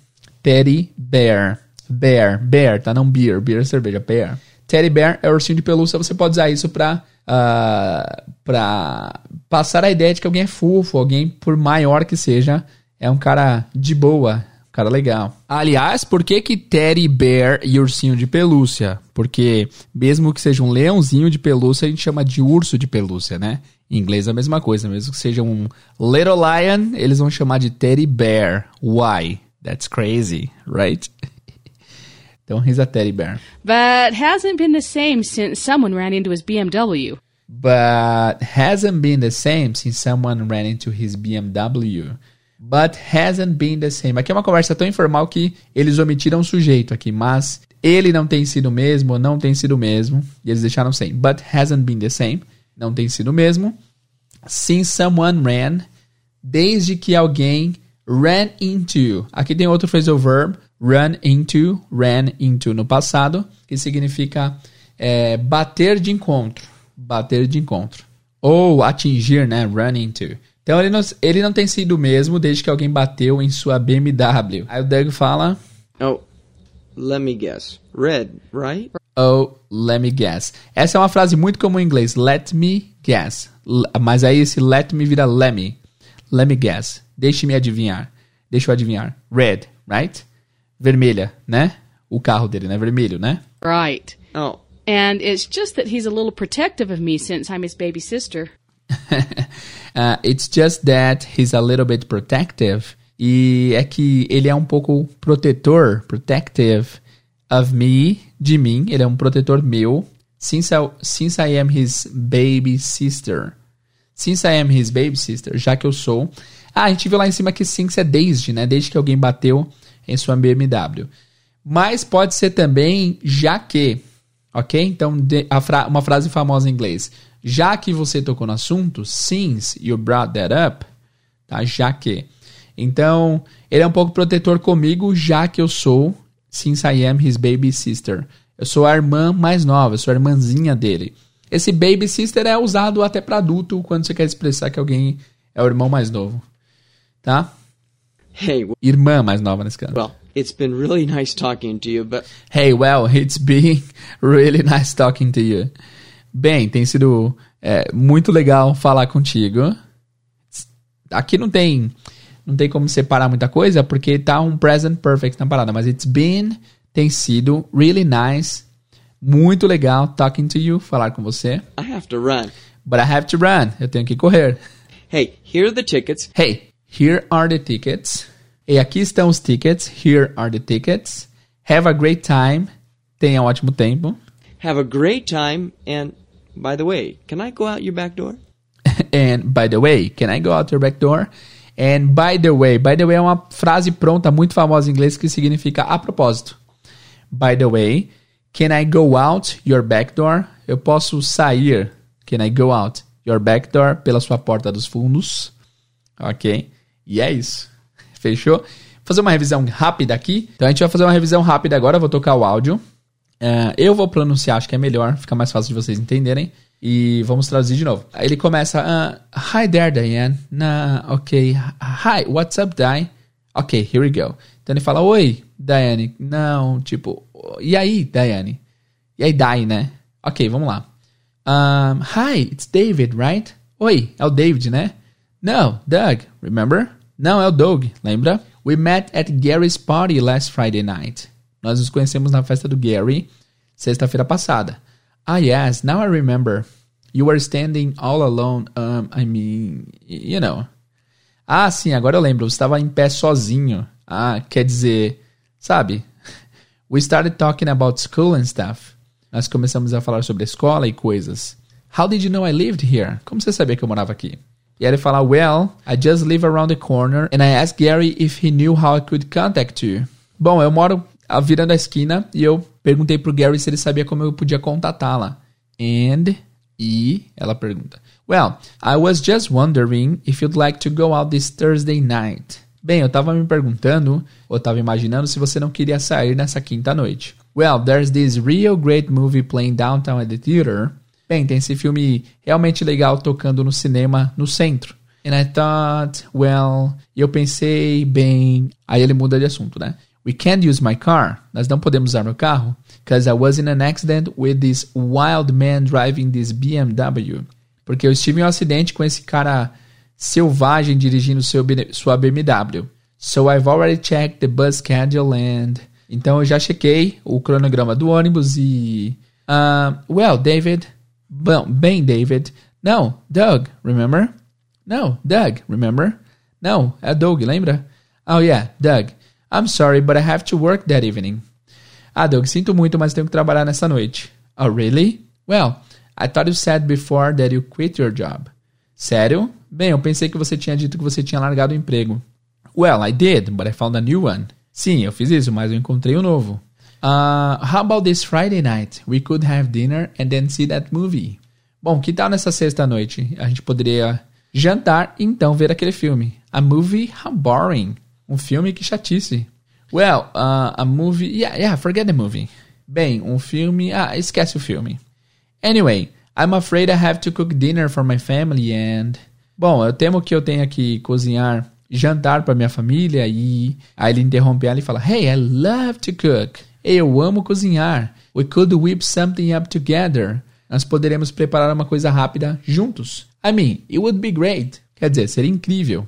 Teddy bear. Bear. Bear, tá? Não beer. Beer é cerveja. Bear. Teddy bear é ursinho de pelúcia. Você pode usar isso pra, uh, pra passar a ideia de que alguém é fofo. Alguém, por maior que seja, é um cara de boa. Cara legal. Aliás, por que que Teddy Bear e ursinho de pelúcia? Porque mesmo que seja um leãozinho de pelúcia, a gente chama de urso de pelúcia, né? Em inglês é a mesma coisa. Mesmo que seja um little lion, eles vão chamar de Teddy Bear. Why? That's crazy, right? Então, he's a teddy bear. But hasn't been the same since someone ran into his BMW. But hasn't been the same since someone ran into his BMW. But hasn't been the same. Aqui é uma conversa tão informal que eles omitiram o sujeito aqui, mas ele não tem sido o mesmo, não tem sido o mesmo, e eles deixaram sem. But hasn't been the same. Não tem sido o mesmo. Since someone ran, desde que alguém ran into. Aqui tem outro phrasal verb, run into, ran into no passado, que significa é, bater de encontro. Bater de encontro. Ou atingir, né? Run into. Então ele não, ele não tem sido o mesmo desde que alguém bateu em sua BMW. Aí o Doug fala. Oh, let me guess. Red, right? Oh, let me guess. Essa é uma frase muito comum em inglês. Let me guess. Mas aí esse let me vira let me. Let me guess. Deixe-me adivinhar. Deixa eu adivinhar. Red, right? Vermelha, né? O carro dele, né? Vermelho, né? Right. Oh, And it's just that he's a little protective of me since I'm his baby sister. (laughs) uh, it's just that he's a little bit protective. E é que ele é um pouco protetor, protective of me, de mim. Ele é um protetor meu. Since I, since I am his baby sister. Since I am his baby sister, já que eu sou. Ah, a gente viu lá em cima que since é desde, né? Desde que alguém bateu em sua BMW. Mas pode ser também já que, ok? Então, fra uma frase famosa em inglês. Já que você tocou no assunto, since you brought that up, tá? Já que. Então, ele é um pouco protetor comigo, já que eu sou, since I am his baby sister. Eu sou a irmã mais nova, eu sou a irmãzinha dele. Esse baby sister é usado até para adulto quando você quer expressar que alguém é o irmão mais novo. Tá? Hey, Irmã mais nova nesse caso. well, it's been really nice talking to you, but Hey, well, it's been (laughs) really nice talking to you. Bem, tem sido é, muito legal falar contigo. Aqui não tem não tem como separar muita coisa porque tá um present perfect na parada, mas it's been tem sido really nice, muito legal talking to you, falar com você. I have to run. But I have to run. Eu tenho que correr. Hey, here are the tickets. Hey, here are the tickets. E aqui estão os tickets. Here are the tickets. Have a great time. Tenha um ótimo tempo. Have a great time. And by the way, can I go out your back door? (laughs) And by the way, can I go out your back door? And by the way, by the way é uma frase pronta muito famosa em inglês que significa a propósito. By the way, can I go out your back door? Eu posso sair. Can I go out your back door pela sua porta dos fundos? Ok? E é isso. Fechou? Vou fazer uma revisão rápida aqui. Então a gente vai fazer uma revisão rápida agora. Vou tocar o áudio. É, eu vou pronunciar, acho que é melhor, fica mais fácil de vocês entenderem. E vamos traduzir de novo. Ele começa: uh, Hi there, Diane. Na, ok. Hi, what's up, Di? Ok, here we go. Então ele fala: Oi, Diane. Não, tipo, e aí, Diane? E aí, Di, né? Ok, vamos lá. Um, hi, it's David, right? Oi, é o David, né? No, Doug, remember? Não, é o Doug, lembra? We met at Gary's party last Friday night. Nós nos conhecemos na festa do Gary sexta-feira passada. Ah, yes, now I remember. You were standing all alone. Um, I mean, you know. Ah, sim, agora eu lembro. Você estava em pé sozinho. Ah, quer dizer, sabe? (laughs) We started talking about school and stuff. Nós começamos a falar sobre escola e coisas. How did you know I lived here? Como você sabia que eu morava aqui? E ele fala, Well, I just live around the corner and I asked Gary if he knew how I could contact you. Bom, eu moro virando a esquina e eu perguntei pro Gary se ele sabia como eu podia contatá-la. And e ela pergunta: Well, I was just wondering if you'd like to go out this Thursday night. Bem, eu tava me perguntando, ou tava imaginando se você não queria sair nessa quinta noite. Well, there's this real great movie playing downtown at the theater. Bem, tem esse filme realmente legal tocando no cinema no centro. And I thought, well, eu pensei, bem. Aí ele muda de assunto, né? We can't use my car. Nós não podemos usar meu carro because I was in an accident with this wild man driving this BMW. Porque eu estive em um acidente com esse cara selvagem dirigindo seu, sua BMW. So I've already checked the bus schedule and... Então eu já chequei o cronograma do ônibus e... Uh, well, David... Bom, bem, David... No, Doug, remember? No, Doug, remember? No, é Doug, lembra? Oh yeah, Doug. I'm sorry, but I have to work that evening. Ah, Doug, sinto muito, mas tenho que trabalhar nessa noite. Oh, really? Well, I thought you said before that you quit your job. Sério? Bem, eu pensei que você tinha dito que você tinha largado o emprego. Well, I did, but I found a new one. Sim, eu fiz isso, mas eu encontrei um novo. Uh, how about this Friday night? We could have dinner and then see that movie. Bom, que tal nessa sexta noite? A gente poderia jantar e então ver aquele filme. A movie? How boring. Um filme que chatice. Well, uh, a movie. Yeah, yeah, forget the movie. Bem, um filme. Ah, esquece o filme. Anyway, I'm afraid I have to cook dinner for my family and. Bom, eu temo que eu tenha que cozinhar jantar para minha família e aí ele interrompe ela e fala: Hey, I love to cook. Eu amo cozinhar. We could whip something up together. Nós poderemos preparar uma coisa rápida juntos. I mean, it would be great. Quer dizer, seria incrível.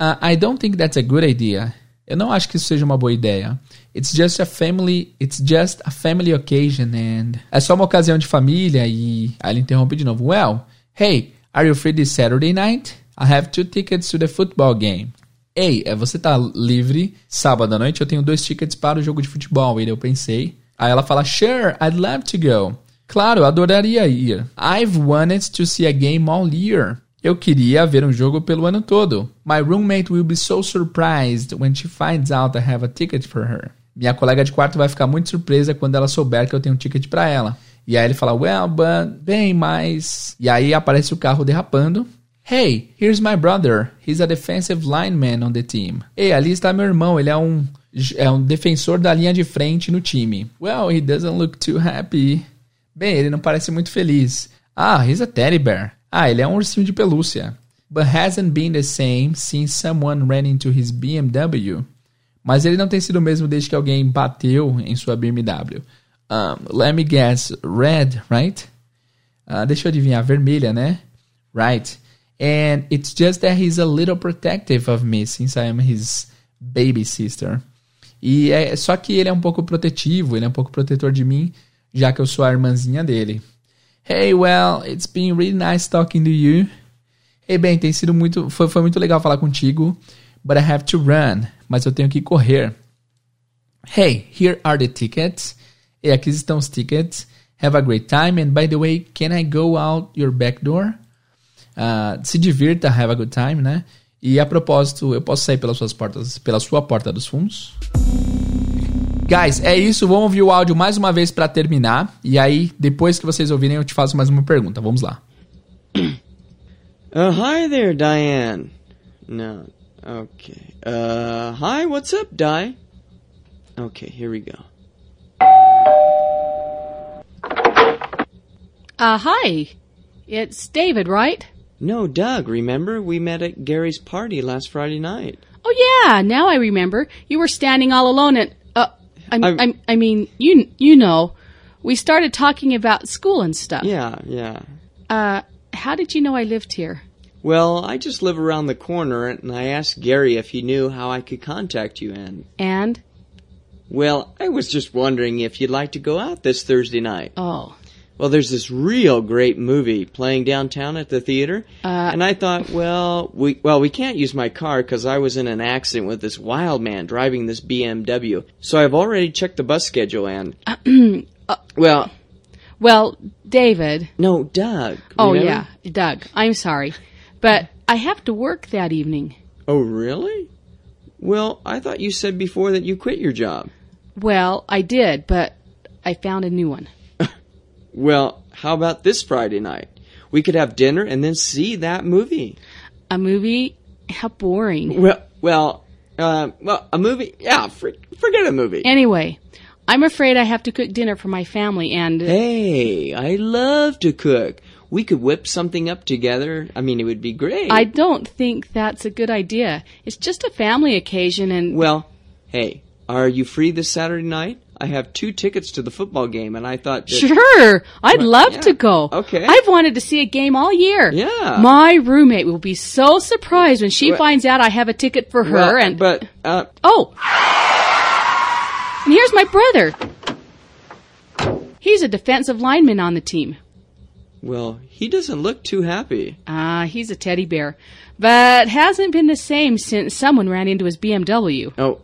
Uh, I don't think that's a good idea. Eu não acho que isso seja uma boa ideia. It's just a family, it's just a family occasion and é só uma ocasião de família e aí ele interrompe de novo. Well, hey, are you free this Saturday night? I have two tickets to the football game. Ei, é, você tá livre sábado à noite? Eu tenho dois tickets para o jogo de futebol. E eu pensei. Aí ela fala, sure, I'd love to go. Claro, adoraria ir. I've wanted to see a game all year. Eu queria ver um jogo pelo ano todo. My roommate will be so surprised when she finds out I have a ticket for her. Minha colega de quarto vai ficar muito surpresa quando ela souber que eu tenho um ticket para ela. E aí ele fala, well, but, bem, mas... E aí aparece o carro derrapando. Hey, here's my brother. He's a defensive lineman on the team. Ei, ali está meu irmão. Ele é um, é um defensor da linha de frente no time. Well, he doesn't look too happy. Bem, ele não parece muito feliz. Ah, he's a teddy bear. Ah, ele é um ursinho de pelúcia. But hasn't been the same since someone ran into his BMW. Mas ele não tem sido o mesmo desde que alguém bateu em sua BMW. Um, let me guess, red, right? Uh, deixa eu adivinhar, vermelha, né? Right. And it's just that he's a little protective of me since I am his baby sister. E é só que ele é um pouco protetivo, ele é um pouco protetor de mim, já que eu sou a irmãzinha dele. Hey, well, it's been really nice talking to you. Hey, bem, tem sido muito, foi, foi muito legal falar contigo, but I have to run. Mas eu tenho que correr. Hey, here are the tickets. E aqui estão os tickets. Have a great time. And by the way, can I go out your back door? Uh, se divirta, have a good time, né? E a propósito, eu posso sair pelas suas portas, pela sua porta dos fundos? Guys, é isso. Vamos ouvir o áudio mais uma vez para terminar. E aí, depois que vocês ouvirem, eu te faço mais uma pergunta. Vamos lá. (clears throat) Uh, hi there, Diane. No. Okay. Uh, hi, what's up, Di? Okay, here we go. Uh, hi. It's David, right? No, Doug, remember? We met at Gary's party last Friday night. Oh, yeah, now I remember. You were standing all alone at I'm, I'm, I mean, you you know, we started talking about school and stuff. Yeah, yeah. Uh, how did you know I lived here? Well, I just live around the corner, and I asked Gary if he knew how I could contact you. And and Well, I was just wondering if you'd like to go out this Thursday night. Oh. Well, there's this real great movie playing downtown at the theater, Uh, and I thought, well, we well we can't use my car because I was in an accident with this wild man driving this BMW. So I've already checked the bus schedule and (clears throat) well, Well, David. no, Doug. Oh, remember? yeah, Doug. I'm sorry. But I have to work that evening. Oh, really? Well, I thought you said before that you quit your job. Well, I did, but I found a new one. Well, how about this Friday night? We could have dinner and then see that movie. A movie? How boring. Well, well, uh, well, a movie? Yeah, for, forget a movie. Anyway, I'm afraid I have to cook dinner for my family and. Hey, I love to cook. We could whip something up together. I mean, it would be great. I don't think that's a good idea. It's just a family occasion and. Well, hey, are you free this Saturday night? I have two tickets to the football game, and I thought. That, Sure, I'd Well, love yeah, to go. okay. I've wanted to see a game all year. Yeah. My roommate will be so surprised when she Well- finds out I have a ticket for her Well, and But, uh, Oh. And here's my brother. He's a defensive lineman on the team. well, he doesn't look too happy. Ah, he's a teddy bear. But hasn't been the same since someone ran into his BMW. Oh,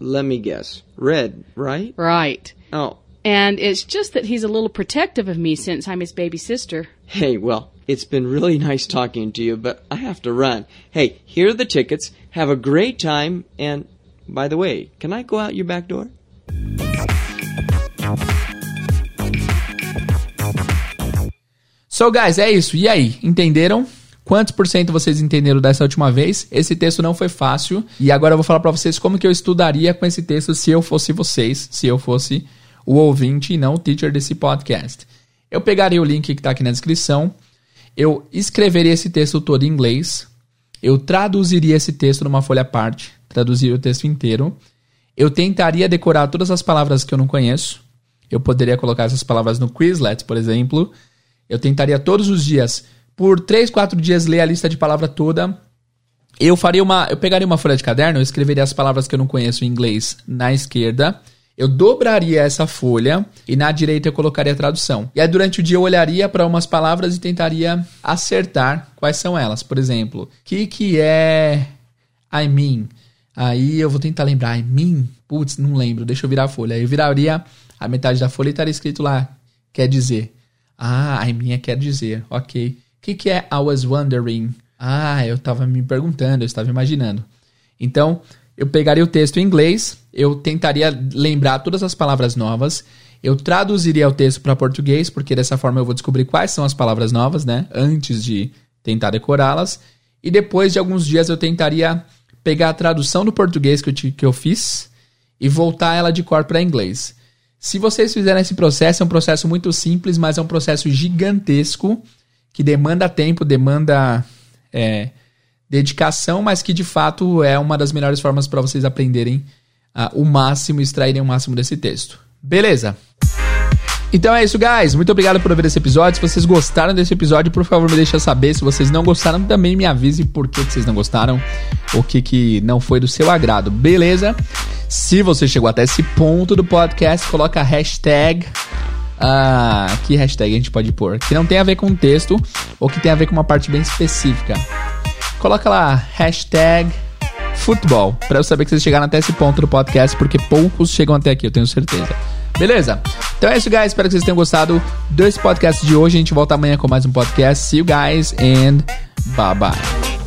let me guess. Red, right? Right. Oh, And it's just that he's a little protective of me since I'm his baby sister. hey, well, it's been really (laughs) nice talking to you, but I have to run. Hey, here are the tickets. Have a great time, and by the way, can I go out your back door? So, guys, é isso. E aí, entenderam? Quantos por cento vocês entenderam dessa última vez? Esse texto não foi fácil. E agora eu vou falar pra vocês como que eu estudaria com esse texto se eu fosse vocês, se eu fosse o ouvinte e não o teacher desse podcast. Eu pegaria o link que tá aqui na descrição, eu escreveria esse texto todo em inglês, eu traduziria esse texto numa folha à parte, traduziria o texto inteiro, eu tentaria decorar todas as palavras que eu não conheço, eu poderia colocar essas palavras no Quizlet, por exemplo, eu tentaria todos os dias, por 3, 4 dias, ler a lista de palavra toda. Eu faria uma. Eu pegaria uma folha de caderno, eu escreveria as palavras que eu não conheço em inglês na esquerda. Eu dobraria essa folha e na direita eu colocaria a tradução. E aí durante o dia eu olharia para umas palavras e tentaria acertar quais são elas. Por exemplo, que, que é I mean? Aí eu vou tentar lembrar. I mean? Putz, não lembro. Deixa eu virar a folha. Aí eu viraria a metade da folha e estaria escrito lá. Quer dizer. Ah, I mean é quer dizer. Ok. Que, que é I was wondering? Ah, eu estava me perguntando, eu estava imaginando. Então, eu pegaria o texto em inglês, eu tentaria lembrar todas as palavras novas, eu traduziria o texto para português, porque dessa forma eu vou descobrir quais são as palavras novas, né? Antes de tentar decorá-las. E depois de alguns dias eu tentaria pegar a tradução do português que eu, que eu fiz e voltar ela de cor para inglês. Se vocês fizerem esse processo, é um processo muito simples, mas é um processo gigantesco que demanda tempo, demanda é, dedicação, mas que de fato é uma das melhores formas para vocês aprenderem ah, o máximo, extraírem o máximo desse texto. Beleza? Então é isso, guys. Muito obrigado por ver esse episódio. Se vocês gostaram desse episódio, por favor, me deixa saber. Se vocês não gostaram, também me avise por que, que vocês não gostaram, o que, que não foi do seu agrado. Beleza? Se você chegou até esse ponto do podcast, coloca a hashtag. Ah, que hashtag a gente pode pôr? Que não tem a ver com o texto ou que tem a ver com uma parte bem específica. Coloca lá, hashtag futebol, pra eu saber que vocês chegaram até esse ponto do podcast, porque poucos chegam até aqui, eu tenho certeza. Beleza? Então é isso, guys. Espero que vocês tenham gostado desse podcast de hoje. A gente volta amanhã com mais um podcast. See you guys and bye bye.